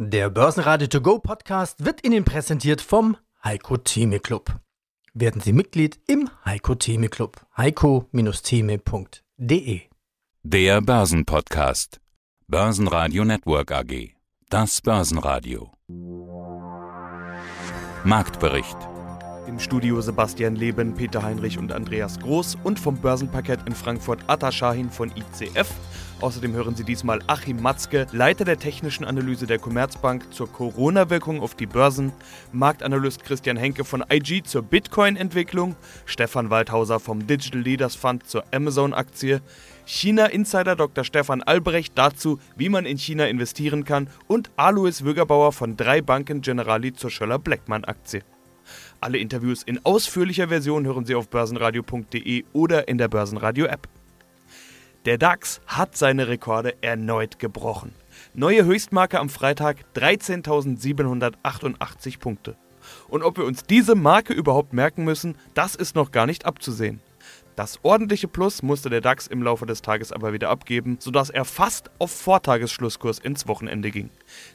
Der Börsenradio To Go Podcast wird Ihnen präsentiert vom Heiko Theme Club. Werden Sie Mitglied im Heiko Theme Club. heiko-theme.de Der Börsenpodcast. Börsenradio Network AG. Das Börsenradio. Marktbericht. Im Studio Sebastian Leben, Peter Heinrich und Andreas Groß und vom Börsenparkett in Frankfurt Atta Shahin von ICF. Außerdem hören Sie diesmal Achim Matzke, Leiter der technischen Analyse der Commerzbank zur Corona-Wirkung auf die Börsen, Marktanalyst Christian Henke von IG zur Bitcoin-Entwicklung, Stefan Waldhauser vom Digital Leaders Fund zur Amazon-Aktie, China-Insider Dr. Stefan Albrecht dazu, wie man in China investieren kann und Alois Wögerbauer von drei Banken Generali zur Schöller-Bleckmann-Aktie. Alle Interviews in ausführlicher Version hören Sie auf börsenradio.de oder in der Börsenradio-App. Der DAX hat seine Rekorde erneut gebrochen. Neue Höchstmarke am Freitag 13.788 Punkte. Und ob wir uns diese Marke überhaupt merken müssen, das ist noch gar nicht abzusehen. Das ordentliche Plus musste der DAX im Laufe des Tages aber wieder abgeben, sodass er fast auf Vortagesschlusskurs ins Wochenende ging.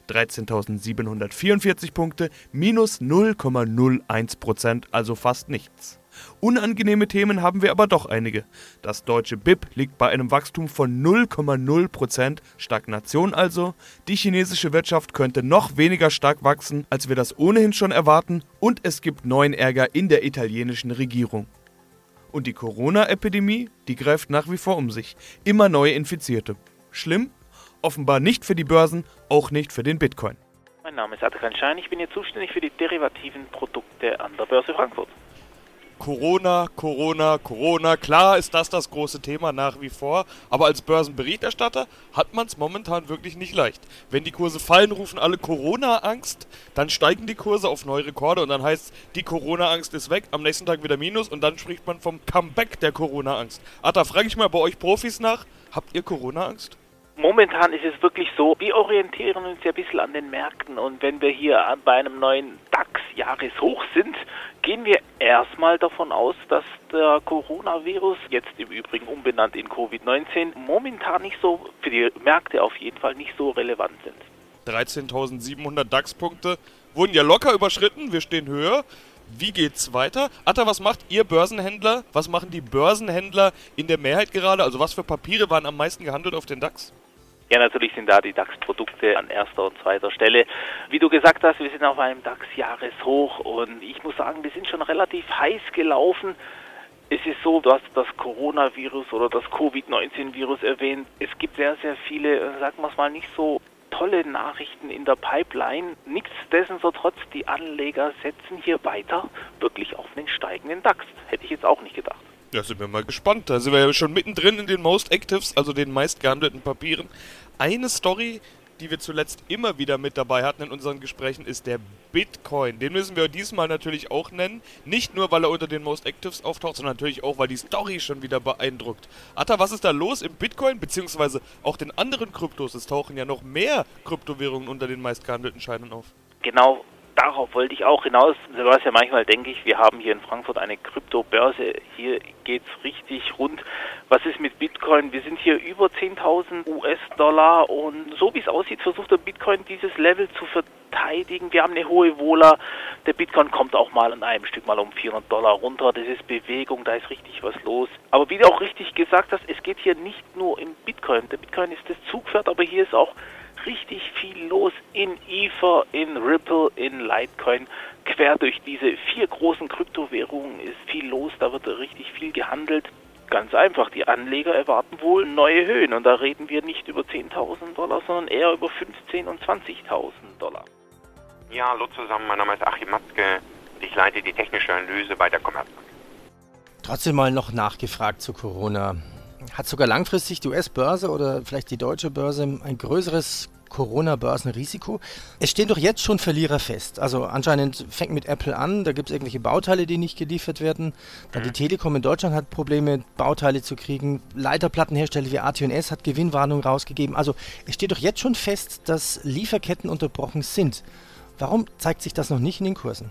13.744 Punkte, minus 0,01%, also fast nichts. Unangenehme Themen haben wir aber doch einige. Das deutsche BIP liegt bei einem Wachstum von 0,0%, Stagnation also. Die chinesische Wirtschaft könnte noch weniger stark wachsen, als wir das ohnehin schon erwarten. Und es gibt neuen Ärger in der italienischen Regierung. Und die Corona-Epidemie, die greift nach wie vor um sich. Immer neue Infizierte. Schlimm? Offenbar nicht für die Börsen, auch nicht für den Bitcoin. Mein Name ist Adrian Schein, ich bin hier zuständig für die derivativen Produkte an der Börse Frankfurt. Corona, Corona, Corona. Klar ist das das große Thema nach wie vor, aber als Börsenberichterstatter hat man es momentan wirklich nicht leicht. Wenn die Kurse fallen, rufen alle Corona-Angst, dann steigen die Kurse auf neue Rekorde und dann heißt die Corona-Angst ist weg, am nächsten Tag wieder Minus und dann spricht man vom Comeback der Corona-Angst. Ah, da frage ich mal bei euch Profis nach, habt ihr Corona-Angst? Momentan ist es wirklich so, wir orientieren uns ja ein bisschen an den Märkten und wenn wir hier bei einem neuen DAX-Jahreshoch sind, gehen wir erstmal davon aus, dass der Coronavirus, jetzt im Übrigen umbenannt in Covid-19, momentan nicht so, für die Märkte auf jeden Fall nicht so relevant sind. 13.700 DAX-Punkte wurden ja locker überschritten, wir stehen höher. Wie geht's weiter? Atta, was macht ihr Börsenhändler? Was machen die Börsenhändler in der Mehrheit gerade? Also was für Papiere waren am meisten gehandelt auf den DAX? Ja, natürlich sind da die DAX-Produkte an erster und zweiter Stelle. Wie du gesagt hast, wir sind auf einem DAX-Jahreshoch und ich muss sagen, wir sind schon relativ heiß gelaufen. Es ist so, du hast das Coronavirus oder das Covid-19-Virus erwähnt. Es gibt sehr, sehr viele, sagen wir es mal, nicht so tolle Nachrichten in der Pipeline. Nichtsdestotrotz, die Anleger setzen hier weiter wirklich auf den steigenden DAX. Hätte ich jetzt auch nicht gedacht. Ja, sind wir mal gespannt. Da sind wir ja schon mittendrin in den Most Actives, also den meist gehandelten Papieren. Eine Story, die wir zuletzt immer wieder mit dabei hatten in unseren Gesprächen, ist der Bitcoin. Den müssen wir diesmal natürlich auch nennen. Nicht nur, weil er unter den Most Actives auftaucht, sondern natürlich auch, weil die Story schon wieder beeindruckt. Atta, was ist da los im Bitcoin, beziehungsweise auch den anderen Kryptos? Es tauchen ja noch mehr Kryptowährungen unter den meist gehandelten Scheinen auf. Genau, darauf wollte ich auch hinaus. Sebastian, manchmal denke ich, wir haben hier in Frankfurt eine Kryptobörse. Hier geht es richtig rund. Was ist mit Bitcoin? Wir sind hier über 10.000 US-Dollar und so wie es aussieht, versucht der Bitcoin dieses Level zu verteidigen. Wir haben eine hohe Wohler. Der Bitcoin kommt auch mal an einem Stück mal um 400 Dollar runter. Das ist Bewegung, da ist richtig was los. Aber wie du auch richtig gesagt hast, es geht hier nicht nur im Bitcoin. Der Bitcoin ist das Zugpferd, aber hier ist auch richtig viel los in Ether, in Ripple, in Litecoin. Quer durch diese vier großen Kryptowährungen ist viel los, da wird richtig viel gehandelt. Ganz einfach, die Anleger erwarten wohl neue Höhen und da reden wir nicht über 10.000 Dollar, sondern eher über 15.000 und 20.000 Dollar. Ja, hallo zusammen, mein Name ist Achim Matzke und ich leite die technische Analyse bei der Commerzbank. Trotzdem mal noch nachgefragt zu Corona. Hat sogar langfristig die US-Börse oder vielleicht die deutsche Börse ein größeres Corona-Börsenrisiko. Es stehen doch jetzt schon Verlierer fest. Also anscheinend fängt mit Apple an, da gibt es irgendwelche Bauteile, die nicht geliefert werden. Dann die Telekom in Deutschland hat Probleme, Bauteile zu kriegen. Leiterplattenhersteller wie AT&S hat Gewinnwarnung rausgegeben. Also es steht doch jetzt schon fest, dass Lieferketten unterbrochen sind. Warum zeigt sich das noch nicht in den Kursen?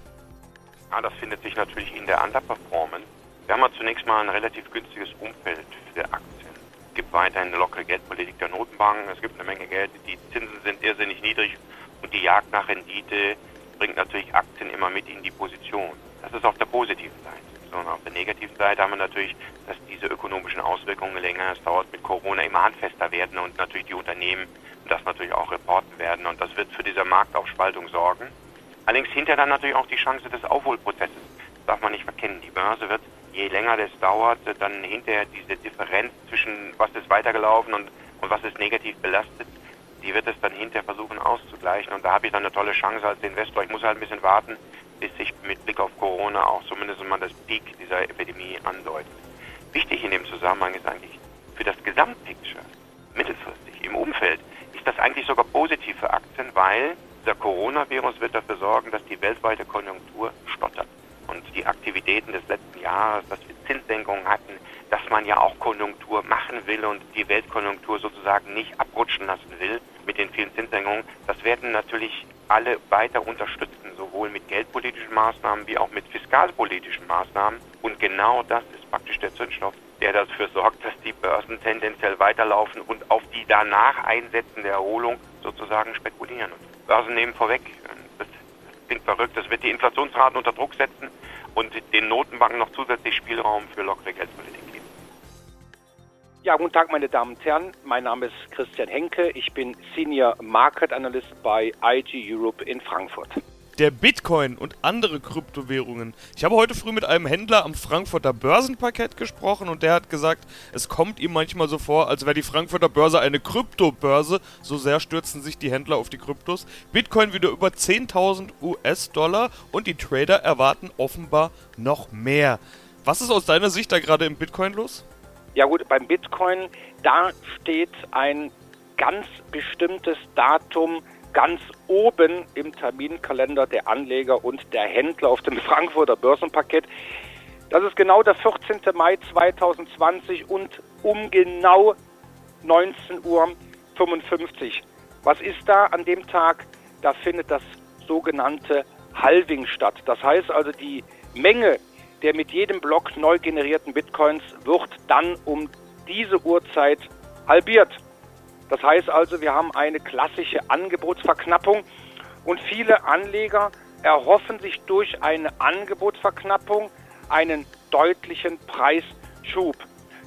Ja, das findet sich natürlich in der Underperformance. Wir haben ja zunächst mal ein relativ günstiges Umfeld für Aktien. Es gibt weiterhin eine lockere Geldpolitik der Notenbanken. Es gibt eine Menge Geld. Die Zinsen sind irrsinnig niedrig Und die Jagd nach Rendite bringt natürlich Aktien immer mit in die Position. Das ist auf der positiven Seite. Sondern auf der negativen Seite haben wir natürlich, dass diese ökonomischen Auswirkungen länger es dauert mit Corona immer handfester werden und natürlich die Unternehmen das natürlich auch reporten werden. Und das wird für diese Marktaufspaltung sorgen. Allerdings hinter dann natürlich auch die Chance des Aufholprozesses. Das darf man nicht verkennen. Die Börse wird, je länger das dauert, dann hinterher diese Differenz zwischen was ist weitergelaufen und, und was ist negativ belastet, die wird es dann hinterher versuchen auszugleichen. Und da habe ich dann eine tolle Chance als Investor. Ich muss halt ein bisschen warten, bis sich mit Blick auf Corona auch zumindest mal das Peak dieser Epidemie andeutet. Wichtig in dem Zusammenhang ist eigentlich für das Gesamtpicture, mittelfristig, im Umfeld, ist das eigentlich sogar positiv für Aktien, weil der Coronavirus wird dafür sorgen, dass die weltweite Konjunktur stottert. Und die Aktivitäten des letzten Jahres, dass wir Zinssenkungen hatten, dass man ja auch Konjunktur machen will und die Weltkonjunktur sozusagen nicht abrutschen lassen will mit den vielen Zinssenkungen, das werden natürlich alle weiter unterstützen, sowohl mit geldpolitischen Maßnahmen wie auch mit fiskalpolitischen Maßnahmen. Und genau das ist praktisch der Zündstoff, der dafür sorgt, dass die Börsen tendenziell weiterlaufen und auf die danach einsetzende Erholung sozusagen spekulieren. Börsen nehmen vorweg, klingt verrückt, das wird die Inflationsraten unter Druck setzen und den Notenbanken noch zusätzlich Spielraum für lockere Geldpolitik geben. Ja, guten Tag, meine Damen und Herren. Mein Name ist Christian Henke. Ich bin Senior Market Analyst bei IG Europe in Frankfurt der Bitcoin und andere Kryptowährungen. Ich habe heute früh mit einem Händler am Frankfurter Börsenparkett gesprochen und der hat gesagt, es kommt ihm manchmal so vor, als wäre die Frankfurter Börse eine Kryptobörse. So sehr stürzen sich die Händler auf die Kryptos. Bitcoin wieder über 10.000 US-Dollar und die Trader erwarten offenbar noch mehr. Was ist aus deiner Sicht da gerade im Bitcoin los? Ja gut, beim Bitcoin, da steht ein ganz bestimmtes Datum ganz oben im Terminkalender der Anleger und der Händler auf dem Frankfurter Börsenpaket. Das ist genau der 14. Mai 2020 und um genau 19.55 Uhr. Was ist da an dem Tag? Da findet das sogenannte Halving statt. Das heißt also, die Menge der mit jedem Block neu generierten Bitcoins wird dann um diese Uhrzeit halbiert. Das heißt also, wir haben eine klassische Angebotsverknappung und viele Anleger erhoffen sich durch eine Angebotsverknappung einen deutlichen Preisschub.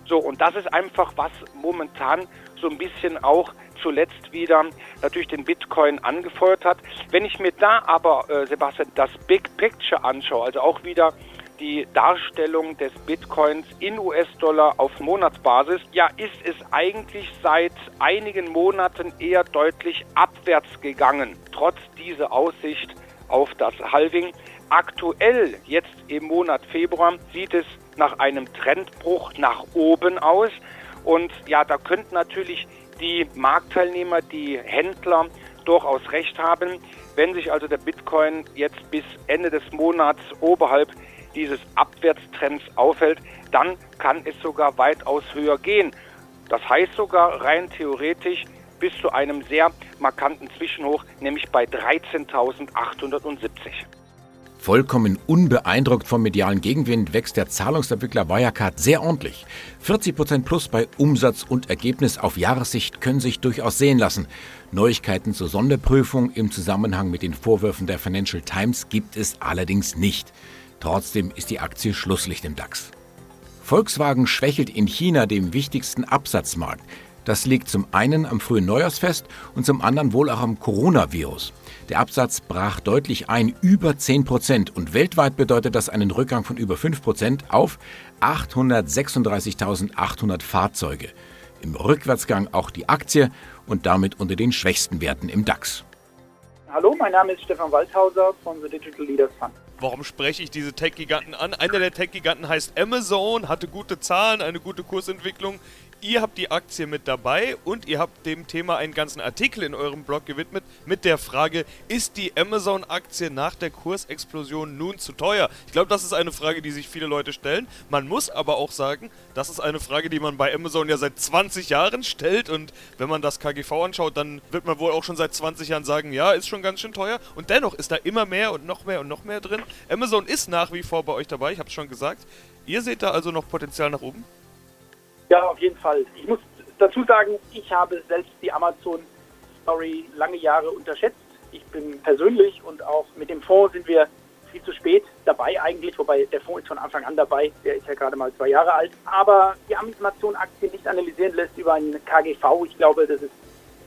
So, und das ist einfach, was momentan so ein bisschen auch zuletzt wieder natürlich den Bitcoin angefeuert hat. Wenn ich mir da aber, äh, Sebastian, das Big Picture anschaue, also auch wieder die Darstellung des Bitcoins in US-Dollar auf Monatsbasis, ja, ist es eigentlich seit einigen Monaten eher deutlich abwärts gegangen, trotz dieser Aussicht auf das Halving. Aktuell, jetzt im Monat Februar, sieht es nach einem Trendbruch nach oben aus. Und ja, da könnten natürlich die Marktteilnehmer, die Händler durchaus recht haben. Wenn sich also der Bitcoin jetzt bis Ende des Monats oberhalb dieses Abwärtstrends aufhält, dann kann es sogar weitaus höher gehen. Das heißt sogar rein theoretisch bis zu einem sehr markanten Zwischenhoch, nämlich bei 13.870. Vollkommen unbeeindruckt vom medialen Gegenwind wächst der Zahlungsentwickler Wirecard sehr ordentlich. 40% plus bei Umsatz und Ergebnis auf Jahressicht können sich durchaus sehen lassen. Neuigkeiten zur Sonderprüfung im Zusammenhang mit den Vorwürfen der Financial Times gibt es allerdings nicht. Trotzdem ist die Aktie Schlusslicht im DAX. Volkswagen schwächelt in China, dem wichtigsten Absatzmarkt. Das liegt zum einen am frühen Neujahrsfest und zum anderen wohl auch am Coronavirus. Der Absatz brach deutlich ein, über 10 Prozent. Und weltweit bedeutet das einen Rückgang von über 5 Prozent auf 836.800 Fahrzeuge. Im Rückwärtsgang auch die Aktie und damit unter den schwächsten Werten im DAX. Hallo, mein Name ist Stefan Waldhauser von The Digital Leaders Fund. Warum spreche ich diese Tech-Giganten an? Einer der Tech-Giganten heißt Amazon, hatte gute Zahlen, eine gute Kursentwicklung. Ihr habt die Aktie mit dabei und ihr habt dem Thema einen ganzen Artikel in eurem Blog gewidmet mit der Frage, ist die Amazon-Aktie nach der Kursexplosion nun zu teuer? Ich glaube, das ist eine Frage, die sich viele Leute stellen. Man muss aber auch sagen, das ist eine Frage, die man bei Amazon ja seit 20 Jahren stellt und wenn man das KGV anschaut, dann wird man wohl auch schon seit 20 Jahren sagen, ja, ist schon ganz schön teuer und dennoch ist da immer mehr und noch mehr und noch mehr drin. Amazon ist nach wie vor bei euch dabei, ich habe es schon gesagt. Ihr seht da also noch Potenzial nach oben? Ja, auf jeden Fall. Ich muss dazu sagen, ich habe selbst die Amazon-Story lange Jahre unterschätzt. Ich bin persönlich und auch mit dem Fonds sind wir viel zu spät dabei eigentlich, wobei der Fonds ist von Anfang an dabei, der ist ja gerade mal zwei Jahre alt. Aber die Amazon-Aktie nicht analysieren lässt über einen KGV, ich glaube, das ist,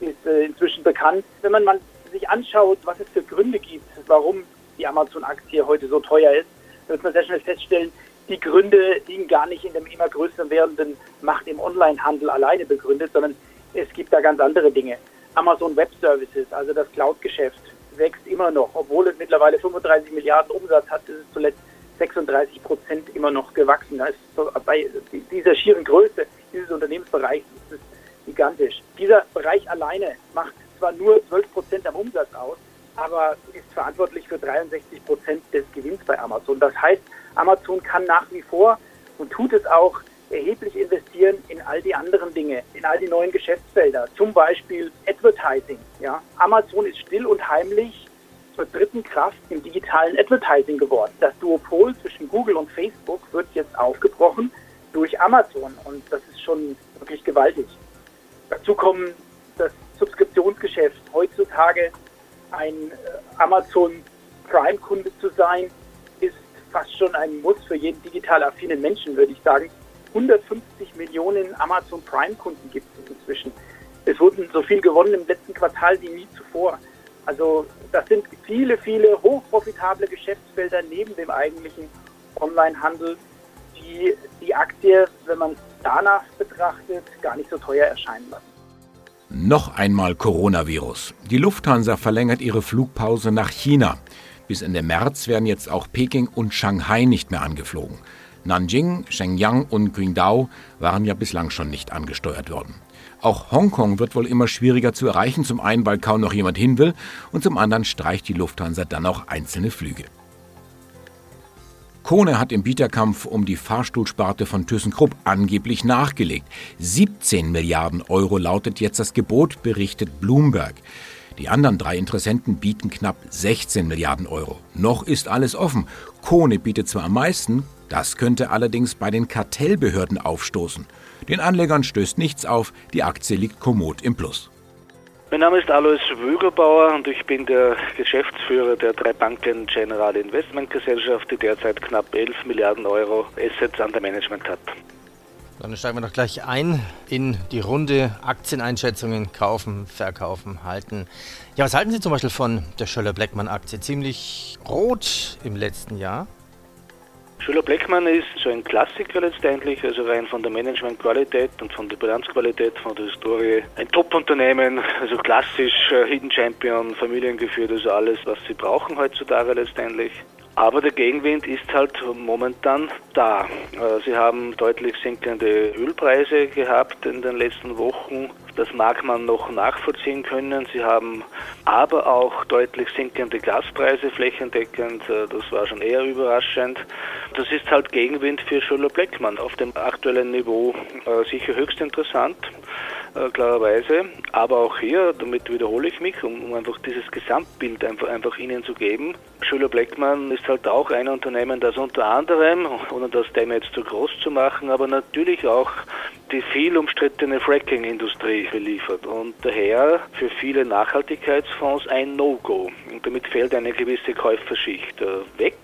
ist äh, inzwischen bekannt. Wenn man mal sich anschaut, was es für Gründe gibt, warum die Amazon-Aktie heute so teuer ist, wird man sehr schnell feststellen, die Gründe liegen gar nicht in dem immer größer werdenden Macht im Onlinehandel alleine begründet, sondern es gibt da ganz andere Dinge. Amazon Web Services, also das Cloud-Geschäft, wächst immer noch, obwohl es mittlerweile 35 Milliarden Umsatz hat, ist es zuletzt 36 Prozent immer noch gewachsen. Da ist bei dieser schieren Größe dieses Unternehmensbereichs ist es gigantisch. Dieser Bereich alleine macht zwar nur 12 Prozent am Umsatz aus, aber ist verantwortlich für 63 Prozent des Gewinns bei Amazon. Das heißt, Amazon kann nach wie vor und tut es auch erheblich investieren in all die anderen Dinge, in all die neuen Geschäftsfelder, zum Beispiel Advertising. Ja. Amazon ist still und heimlich zur dritten Kraft im digitalen Advertising geworden. Das Duopol zwischen Google und Facebook wird jetzt aufgebrochen durch Amazon und das ist schon wirklich gewaltig. Dazu kommen das Subskriptionsgeschäft. Heutzutage ein äh, Amazon Prime-Kunde zu sein, fast schon ein Muss für jeden digital affinen Menschen, würde ich sagen. 150 Millionen Amazon Prime-Kunden gibt es inzwischen. Es wurden so viel gewonnen im letzten Quartal wie nie zuvor. Also das sind viele, viele hochprofitable Geschäftsfelder neben dem eigentlichen Onlinehandel, die die Aktie, wenn man danach betrachtet, gar nicht so teuer erscheinen lassen. Noch einmal Coronavirus. Die Lufthansa verlängert ihre Flugpause nach China. Bis Ende März werden jetzt auch Peking und Shanghai nicht mehr angeflogen. Nanjing, Shenyang und Qingdao waren ja bislang schon nicht angesteuert worden. Auch Hongkong wird wohl immer schwieriger zu erreichen, zum einen, weil kaum noch jemand hin will und zum anderen streicht die Lufthansa dann auch einzelne Flüge. Kone hat im Bieterkampf um die Fahrstuhlsparte von ThyssenKrupp angeblich nachgelegt. 17 Milliarden Euro lautet jetzt das Gebot, berichtet Bloomberg. Die anderen drei Interessenten bieten knapp 16 Milliarden Euro. Noch ist alles offen. Kone bietet zwar am meisten, das könnte allerdings bei den Kartellbehörden aufstoßen. Den Anlegern stößt nichts auf, die Aktie liegt kommod im Plus. Mein Name ist Alois Wögerbauer und ich bin der Geschäftsführer der drei Banken General Investment Gesellschaft, die derzeit knapp 11 Milliarden Euro Assets under Management hat. Dann steigen wir doch gleich ein in die Runde Aktieneinschätzungen kaufen, verkaufen, halten. Ja, was halten Sie zum Beispiel von der Schöller-Bleckmann-Aktie? Ziemlich rot im letzten Jahr. Schüler Bleckmann ist so ein Klassiker letztendlich, also rein von der Managementqualität und von der Bilanzqualität, von der Historie. Ein Top-Unternehmen, also klassisch äh, Hidden Champion, familiengeführt, also alles, was sie brauchen heutzutage letztendlich. Aber der Gegenwind ist halt momentan da. Äh, sie haben deutlich sinkende Ölpreise gehabt in den letzten Wochen. Das mag man noch nachvollziehen können. Sie haben aber auch deutlich sinkende Gaspreise flächendeckend. Äh, das war schon eher überraschend. Das ist halt Gegenwind für Schüller Bleckmann auf dem aktuellen Niveau äh, sicher höchst interessant äh, klarerweise. Aber auch hier, damit wiederhole ich mich, um, um einfach dieses Gesamtbild einfach, einfach Ihnen zu geben. Schüler Bleckmann ist halt auch ein Unternehmen, das unter anderem, ohne das Thema jetzt zu groß zu machen, aber natürlich auch die viel umstrittene Fracking-Industrie beliefert und daher für viele Nachhaltigkeitsfonds ein No-Go. Und damit fällt eine gewisse Käuferschicht äh, weg.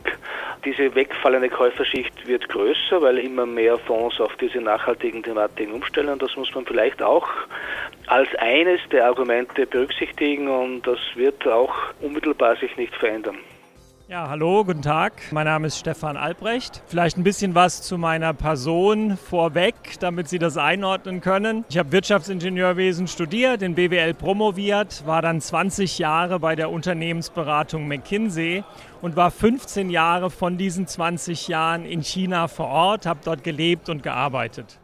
Diese wegfallende Käuferschicht wird größer, weil immer mehr Fonds auf diese nachhaltigen Thematiken umstellen. Und das muss man vielleicht auch als eines der Argumente berücksichtigen und das wird auch unmittelbar sich nicht verändern. Ja, hallo, guten Tag. Mein Name ist Stefan Albrecht. Vielleicht ein bisschen was zu meiner Person vorweg, damit Sie das einordnen können. Ich habe Wirtschaftsingenieurwesen studiert, in BWL promoviert, war dann 20 Jahre bei der Unternehmensberatung McKinsey und war 15 Jahre von diesen 20 Jahren in China vor Ort, habe dort gelebt und gearbeitet.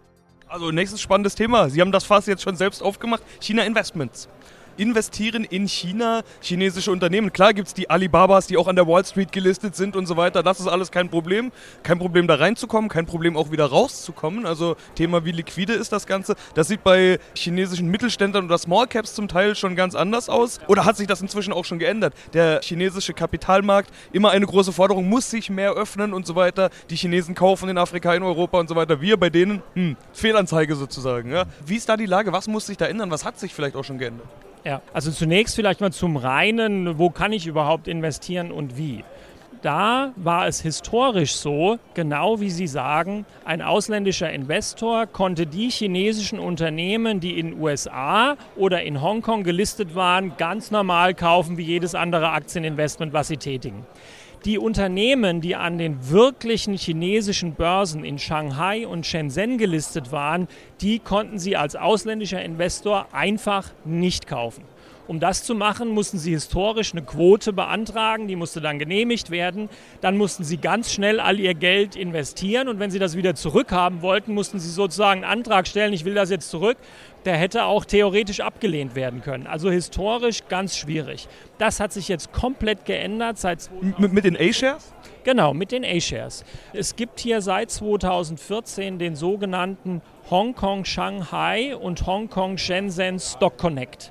Also nächstes spannendes Thema. Sie haben das Fass jetzt schon selbst aufgemacht. China Investments investieren in China chinesische Unternehmen. Klar gibt es die Alibabas, die auch an der Wall Street gelistet sind und so weiter. Das ist alles kein Problem. Kein Problem da reinzukommen, kein Problem auch wieder rauszukommen. Also Thema, wie liquide ist das Ganze. Das sieht bei chinesischen Mittelständlern oder Small Caps zum Teil schon ganz anders aus. Oder hat sich das inzwischen auch schon geändert? Der chinesische Kapitalmarkt, immer eine große Forderung, muss sich mehr öffnen und so weiter. Die Chinesen kaufen in Afrika, in Europa und so weiter. Wir bei denen, hm, Fehlanzeige sozusagen. Ja. Wie ist da die Lage? Was muss sich da ändern? Was hat sich vielleicht auch schon geändert? Ja, also zunächst vielleicht mal zum reinen, wo kann ich überhaupt investieren und wie. Da war es historisch so, genau wie Sie sagen, ein ausländischer Investor konnte die chinesischen Unternehmen, die in USA oder in Hongkong gelistet waren, ganz normal kaufen wie jedes andere Aktieninvestment, was sie tätigen. Die Unternehmen, die an den wirklichen chinesischen Börsen in Shanghai und Shenzhen gelistet waren, die konnten sie als ausländischer Investor einfach nicht kaufen. Um das zu machen, mussten sie historisch eine Quote beantragen, die musste dann genehmigt werden. Dann mussten sie ganz schnell all ihr Geld investieren und wenn sie das wieder zurückhaben wollten, mussten sie sozusagen einen Antrag stellen, ich will das jetzt zurück. Der hätte auch theoretisch abgelehnt werden können. Also historisch ganz schwierig. Das hat sich jetzt komplett geändert seit mit, mit den A-Shares? Genau, mit den A-Shares. Es gibt hier seit 2014 den sogenannten Hongkong Shanghai und Hongkong Shenzhen Stock Connect.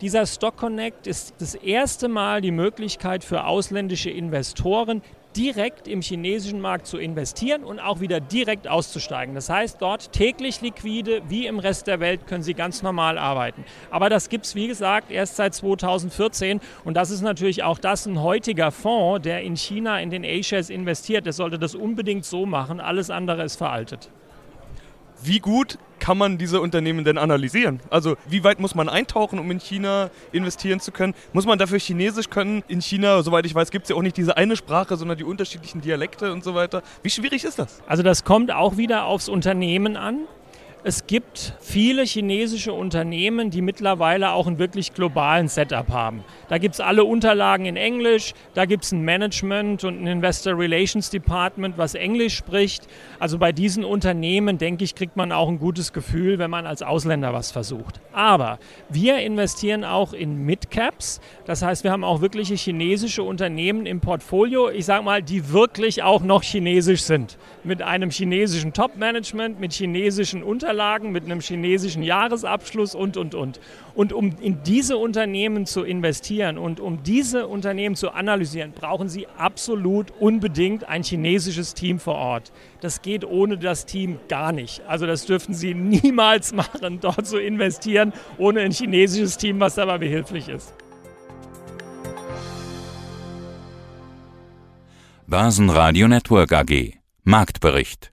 Dieser Stock Connect ist das erste Mal die Möglichkeit für ausländische Investoren, direkt im chinesischen Markt zu investieren und auch wieder direkt auszusteigen. Das heißt, dort täglich liquide, wie im Rest der Welt, können sie ganz normal arbeiten. Aber das gibt es, wie gesagt, erst seit 2014 und das ist natürlich auch das ein heutiger Fonds, der in China in den A-Shares investiert. Der sollte das unbedingt so machen, alles andere ist veraltet. Wie gut kann man diese Unternehmen denn analysieren? Also wie weit muss man eintauchen, um in China investieren zu können? Muss man dafür Chinesisch können? In China, soweit ich weiß, gibt es ja auch nicht diese eine Sprache, sondern die unterschiedlichen Dialekte und so weiter. Wie schwierig ist das? Also das kommt auch wieder aufs Unternehmen an. Es gibt viele chinesische Unternehmen, die mittlerweile auch einen wirklich globalen Setup haben. Da gibt es alle Unterlagen in Englisch, da gibt es ein Management und ein Investor Relations Department, was Englisch spricht. Also bei diesen Unternehmen, denke ich, kriegt man auch ein gutes Gefühl, wenn man als Ausländer was versucht. Aber wir investieren auch in Midcaps. Das heißt, wir haben auch wirkliche chinesische Unternehmen im Portfolio, ich sage mal, die wirklich auch noch chinesisch sind. Mit einem chinesischen Top-Management, mit chinesischen Unternehmen Unterlagen mit einem chinesischen Jahresabschluss und, und, und. Und um in diese Unternehmen zu investieren und um diese Unternehmen zu analysieren, brauchen Sie absolut unbedingt ein chinesisches Team vor Ort. Das geht ohne das Team gar nicht. Also das dürfen Sie niemals machen, dort zu investieren, ohne ein chinesisches Team, was dabei behilflich ist. Börsenradio Network AG Marktbericht